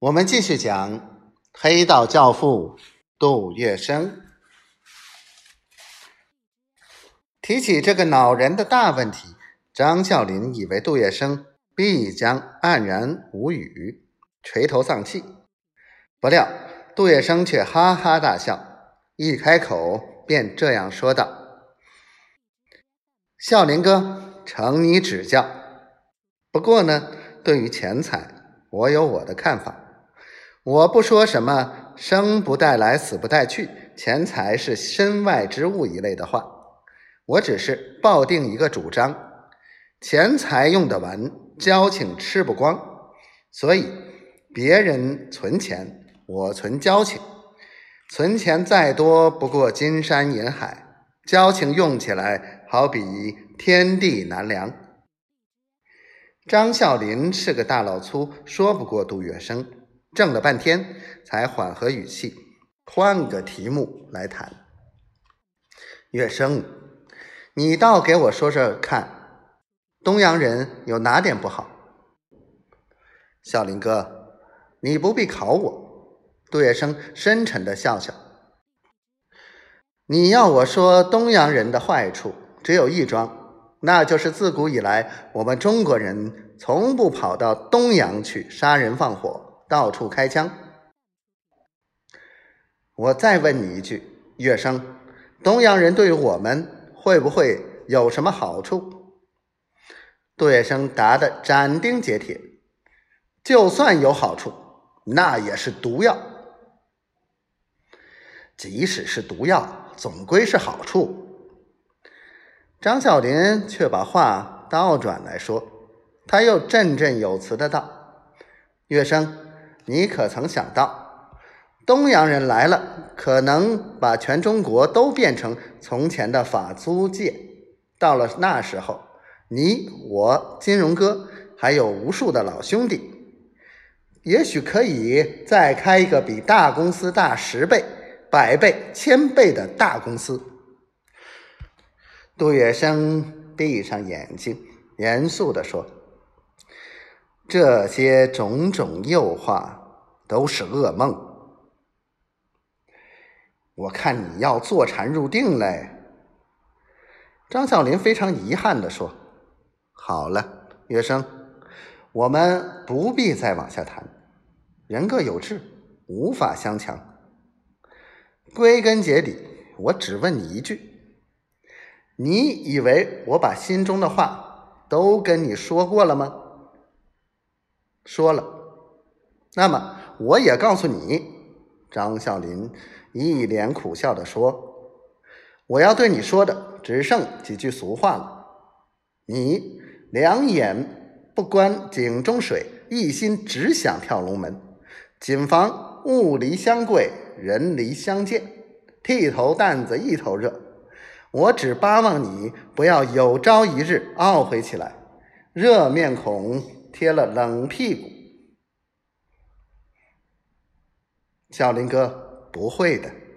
我们继续讲黑道教父杜月笙。提起这个恼人的大问题，张啸林以为杜月笙必将黯然无语、垂头丧气，不料杜月笙却哈哈大笑，一开口便这样说道：“啸林哥，承你指教。不过呢，对于钱财，我有我的看法。”我不说什么“生不带来，死不带去”，钱财是身外之物一类的话，我只是抱定一个主张：钱财用得完，交情吃不光。所以，别人存钱，我存交情。存钱再多，不过金山银海；交情用起来，好比天地难量。张啸林是个大老粗，说不过杜月笙。怔了半天，才缓和语气，换个题目来谈。月生，你倒给我说说看，东洋人有哪点不好？小林哥，你不必考我。杜月笙深沉的笑笑。你要我说东洋人的坏处，只有一桩，那就是自古以来，我们中国人从不跑到东洋去杀人放火。到处开枪。我再问你一句，月生，东洋人对我们会不会有什么好处？杜月笙答得斩钉截铁：就算有好处，那也是毒药。即使是毒药，总归是好处。张啸林却把话倒转来说，他又振振有词的道：“月生。”你可曾想到，东洋人来了，可能把全中国都变成从前的法租界。到了那时候，你我金融哥还有无数的老兄弟，也许可以再开一个比大公司大十倍、百倍、千倍的大公司。杜月笙闭上眼睛，严肃地说。这些种种诱惑都是噩梦。我看你要坐禅入定嘞。张啸林非常遗憾的说：“好了，月生，我们不必再往下谈。人各有志，无法相强。归根结底，我只问你一句：你以为我把心中的话都跟你说过了吗？”说了，那么我也告诉你，张啸林一脸苦笑的说：“我要对你说的只剩几句俗话了。你两眼不观井中水，一心只想跳龙门，谨防物离相贵，人离相贱，剃头担子一头热。我只巴望你不要有朝一日懊悔起来，热面孔。”贴了冷屁股，小林哥不会的。